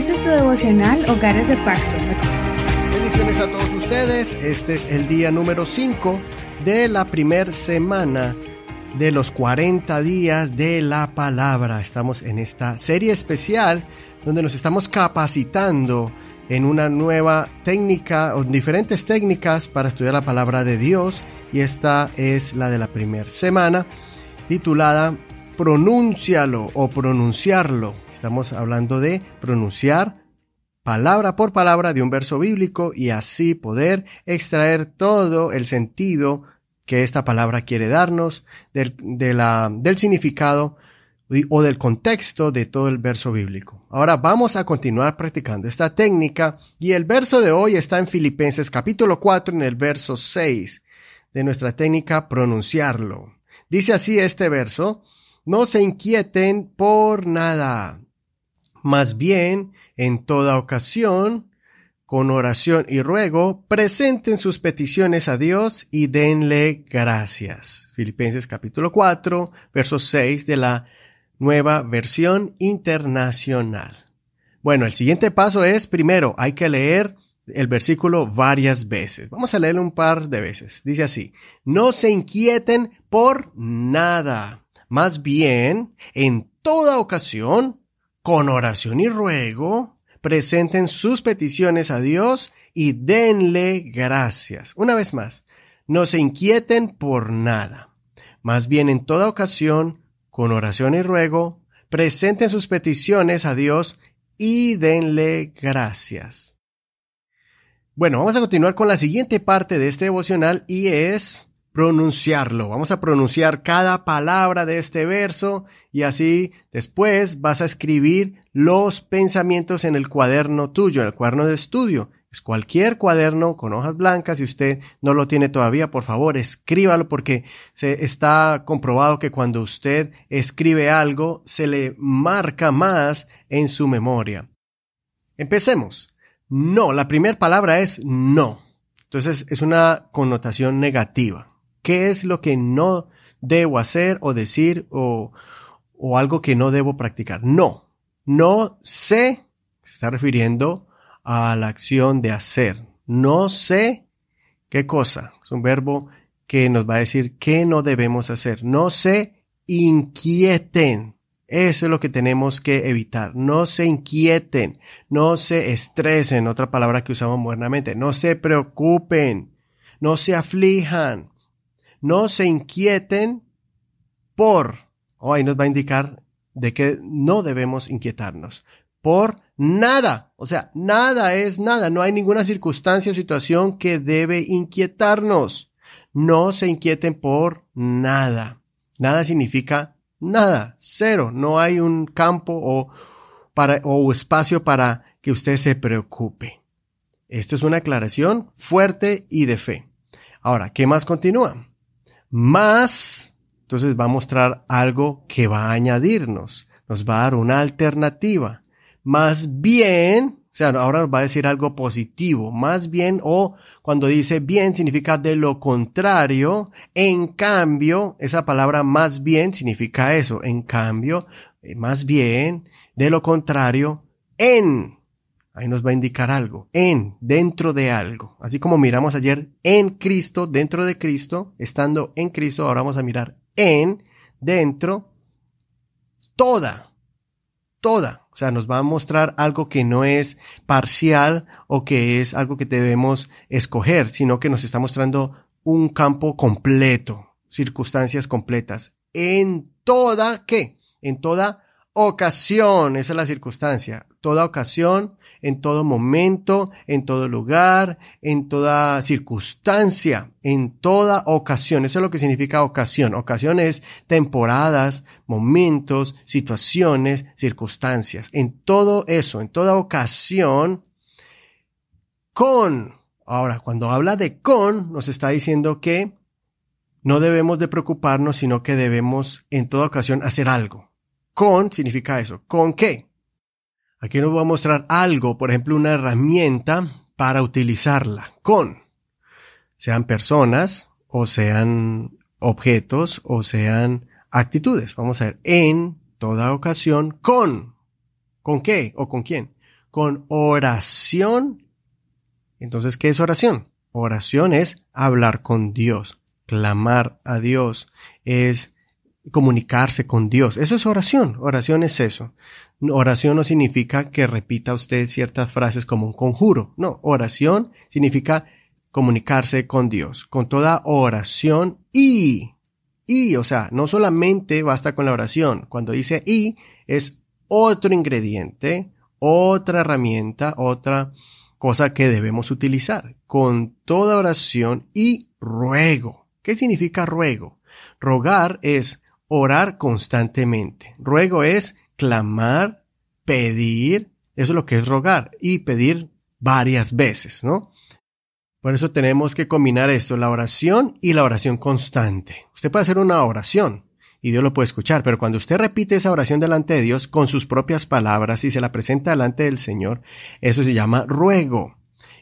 Este es tu devocional Hogares de Pacto. Bendiciones a todos ustedes. Este es el día número 5 de la primera semana de los 40 días de la palabra. Estamos en esta serie especial donde nos estamos capacitando en una nueva técnica o diferentes técnicas para estudiar la palabra de Dios y esta es la de la primera semana titulada Pronúncialo o pronunciarlo. Estamos hablando de pronunciar palabra por palabra de un verso bíblico y así poder extraer todo el sentido que esta palabra quiere darnos del, del significado o del contexto de todo el verso bíblico. Ahora vamos a continuar practicando esta técnica y el verso de hoy está en Filipenses capítulo 4 en el verso 6 de nuestra técnica pronunciarlo. Dice así este verso, no se inquieten por nada, más bien en toda ocasión, con oración y ruego, presenten sus peticiones a Dios y denle gracias. Filipenses capítulo 4, verso 6 de la nueva versión internacional. Bueno, el siguiente paso es, primero, hay que leer el versículo varias veces. Vamos a leerlo un par de veces. Dice así, no se inquieten por nada. Más bien, en toda ocasión, con oración y ruego, presenten sus peticiones a Dios y denle gracias. Una vez más, no se inquieten por nada. Más bien, en toda ocasión, con oración y ruego, presenten sus peticiones a Dios y denle gracias. Bueno, vamos a continuar con la siguiente parte de este devocional y es pronunciarlo. Vamos a pronunciar cada palabra de este verso y así después vas a escribir los pensamientos en el cuaderno tuyo, en el cuaderno de estudio. Es cualquier cuaderno con hojas blancas. Si usted no lo tiene todavía, por favor, escríbalo porque se está comprobado que cuando usted escribe algo, se le marca más en su memoria. Empecemos. No, la primera palabra es no. Entonces es una connotación negativa. ¿Qué es lo que no debo hacer o decir o, o algo que no debo practicar? No. No sé, se está refiriendo a la acción de hacer. No sé qué cosa. Es un verbo que nos va a decir qué no debemos hacer. No se inquieten. Eso es lo que tenemos que evitar. No se inquieten, no se estresen, otra palabra que usamos modernamente. No se preocupen, no se aflijan, no se inquieten por. Oh, ahí nos va a indicar de que no debemos inquietarnos por nada. O sea, nada es nada. No hay ninguna circunstancia o situación que debe inquietarnos. No se inquieten por nada. Nada significa nada, cero. No hay un campo o, para, o espacio para que usted se preocupe. Esta es una aclaración fuerte y de fe. Ahora, ¿qué más continúa? Más, entonces va a mostrar algo que va a añadirnos. Nos va a dar una alternativa. Más bien, o sea, ahora nos va a decir algo positivo. Más bien, o cuando dice bien significa de lo contrario. En cambio, esa palabra más bien significa eso. En cambio, eh, más bien, de lo contrario, en. Ahí nos va a indicar algo. En, dentro de algo. Así como miramos ayer en Cristo, dentro de Cristo, estando en Cristo, ahora vamos a mirar en, dentro, toda, toda. O sea, nos va a mostrar algo que no es parcial o que es algo que debemos escoger, sino que nos está mostrando un campo completo, circunstancias completas. En toda, ¿qué? En toda ocasión, esa es la circunstancia. Toda ocasión, en todo momento, en todo lugar, en toda circunstancia, en toda ocasión. Eso es lo que significa ocasión. Ocasión es temporadas, momentos, situaciones, circunstancias. En todo eso, en toda ocasión, con. Ahora, cuando habla de con, nos está diciendo que no debemos de preocuparnos, sino que debemos en toda ocasión hacer algo. Con significa eso. ¿Con qué? Aquí nos voy a mostrar algo, por ejemplo, una herramienta para utilizarla con, sean personas o sean objetos o sean actitudes. Vamos a ver, en toda ocasión con. ¿Con qué o con quién? con oración. Entonces, ¿qué es oración? Oración es hablar con Dios, clamar a Dios, es comunicarse con Dios. Eso es oración. Oración es eso. Oración no significa que repita usted ciertas frases como un conjuro. No, oración significa comunicarse con Dios, con toda oración y, y, o sea, no solamente basta con la oración. Cuando dice y, es otro ingrediente, otra herramienta, otra cosa que debemos utilizar. Con toda oración y ruego. ¿Qué significa ruego? Rogar es orar constantemente. Ruego es clamar, pedir, eso es lo que es rogar, y pedir varias veces, ¿no? Por eso tenemos que combinar esto, la oración y la oración constante. Usted puede hacer una oración y Dios lo puede escuchar, pero cuando usted repite esa oración delante de Dios con sus propias palabras y se la presenta delante del Señor, eso se llama ruego.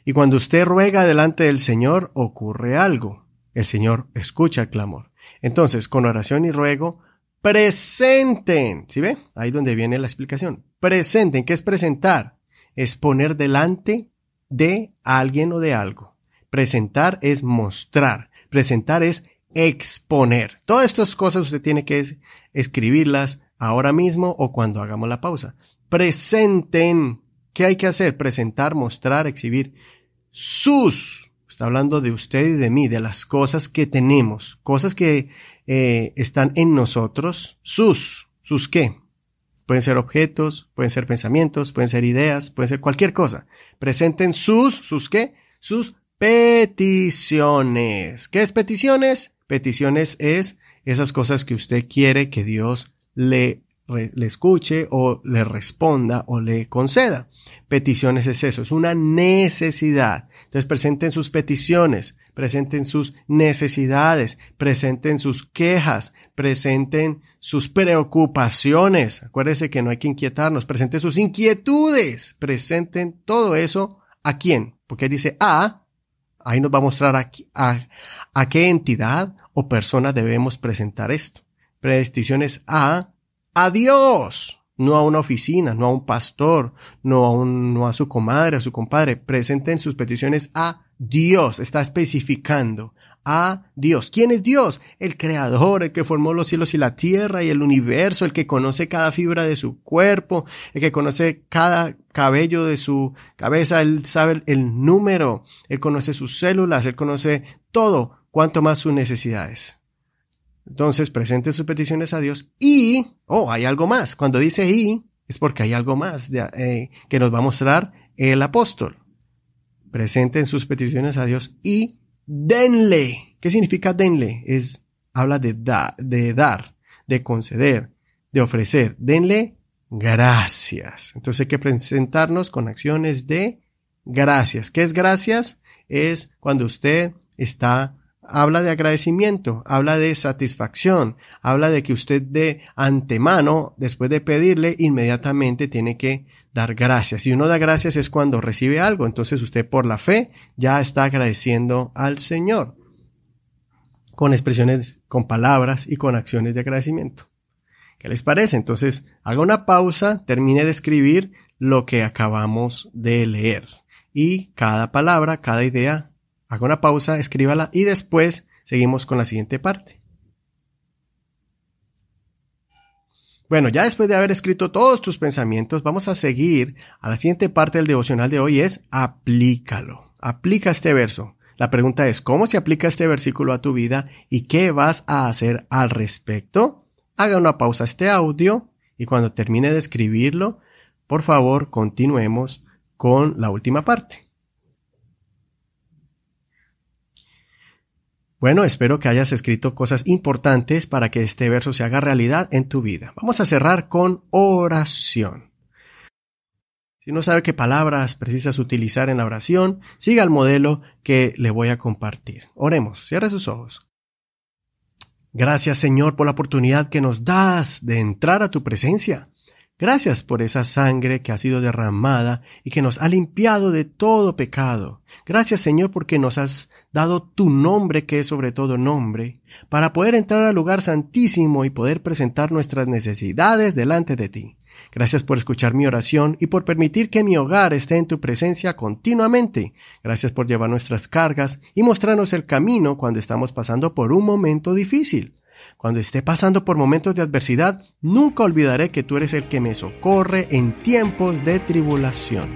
Y cuando usted ruega delante del Señor, ocurre algo. El Señor escucha el clamor. Entonces, con oración y ruego, presenten. ¿Sí ve? Ahí donde viene la explicación. Presenten. ¿Qué es presentar? Es poner delante de alguien o de algo. Presentar es mostrar. Presentar es exponer. Todas estas cosas usted tiene que escribirlas ahora mismo o cuando hagamos la pausa. Presenten. ¿Qué hay que hacer? Presentar, mostrar, exhibir sus Está hablando de usted y de mí, de las cosas que tenemos, cosas que eh, están en nosotros, sus, sus qué. Pueden ser objetos, pueden ser pensamientos, pueden ser ideas, pueden ser cualquier cosa. Presenten sus, sus qué, sus peticiones. ¿Qué es peticiones? Peticiones es esas cosas que usted quiere que Dios le le escuche o le responda o le conceda. Peticiones es eso, es una necesidad. Entonces presenten sus peticiones, presenten sus necesidades, presenten sus quejas, presenten sus preocupaciones. Acuérdense que no hay que inquietarnos, presenten sus inquietudes, presenten todo eso a quién, porque dice a, ahí nos va a mostrar a, a, a qué entidad o persona debemos presentar esto. Peticiones a a Dios, no a una oficina, no a un pastor, no a, un, no a su comadre, a su compadre. Presenten sus peticiones a Dios, está especificando a Dios. ¿Quién es Dios? El creador, el que formó los cielos y la tierra y el universo, el que conoce cada fibra de su cuerpo, el que conoce cada cabello de su cabeza, él sabe el número, él conoce sus células, él conoce todo, cuanto más sus necesidades. Entonces presente sus peticiones a Dios y, oh, hay algo más. Cuando dice y, es porque hay algo más eh, que nos va a mostrar el apóstol. Presenten sus peticiones a Dios y denle. ¿Qué significa denle? Es, habla de, de dar, de conceder, de ofrecer. Denle gracias. Entonces hay que presentarnos con acciones de gracias. ¿Qué es gracias? Es cuando usted está habla de agradecimiento, habla de satisfacción, habla de que usted de antemano, después de pedirle, inmediatamente tiene que dar gracias. Si uno da gracias es cuando recibe algo, entonces usted por la fe ya está agradeciendo al Señor con expresiones, con palabras y con acciones de agradecimiento. ¿Qué les parece? Entonces, haga una pausa, termine de escribir lo que acabamos de leer. Y cada palabra, cada idea Haga una pausa, escríbala y después seguimos con la siguiente parte. Bueno, ya después de haber escrito todos tus pensamientos, vamos a seguir a la siguiente parte del devocional de hoy es aplícalo. Aplica este verso. La pregunta es, ¿cómo se aplica este versículo a tu vida y qué vas a hacer al respecto? Haga una pausa este audio y cuando termine de escribirlo, por favor, continuemos con la última parte. Bueno, espero que hayas escrito cosas importantes para que este verso se haga realidad en tu vida. Vamos a cerrar con oración. Si no sabe qué palabras precisas utilizar en la oración, siga el modelo que le voy a compartir. Oremos, cierre sus ojos. Gracias Señor por la oportunidad que nos das de entrar a tu presencia. Gracias por esa sangre que ha sido derramada y que nos ha limpiado de todo pecado. Gracias Señor porque nos has dado tu nombre que es sobre todo nombre, para poder entrar al lugar santísimo y poder presentar nuestras necesidades delante de ti. Gracias por escuchar mi oración y por permitir que mi hogar esté en tu presencia continuamente. Gracias por llevar nuestras cargas y mostrarnos el camino cuando estamos pasando por un momento difícil. Cuando esté pasando por momentos de adversidad, nunca olvidaré que tú eres el que me socorre en tiempos de tribulación.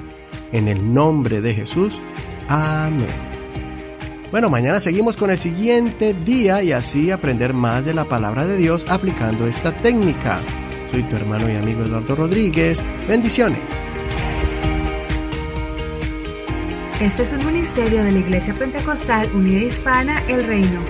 En el nombre de Jesús. Amén. Bueno, mañana seguimos con el siguiente día y así aprender más de la palabra de Dios aplicando esta técnica. Soy tu hermano y amigo Eduardo Rodríguez. Bendiciones. Este es un ministerio de la Iglesia Pentecostal Unida Hispana El Reino.